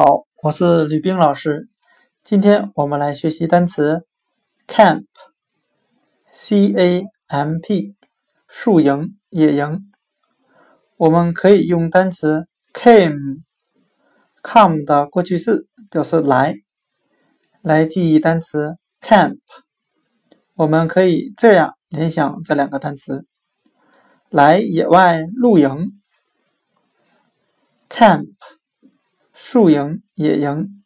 好，我是吕冰老师。今天我们来学习单词 camp，c-a-m-p，宿营、野营。我们可以用单词 came，come 的过去式表示来，来记忆单词 camp。我们可以这样联想这两个单词：来野外露营，camp。树营、野营。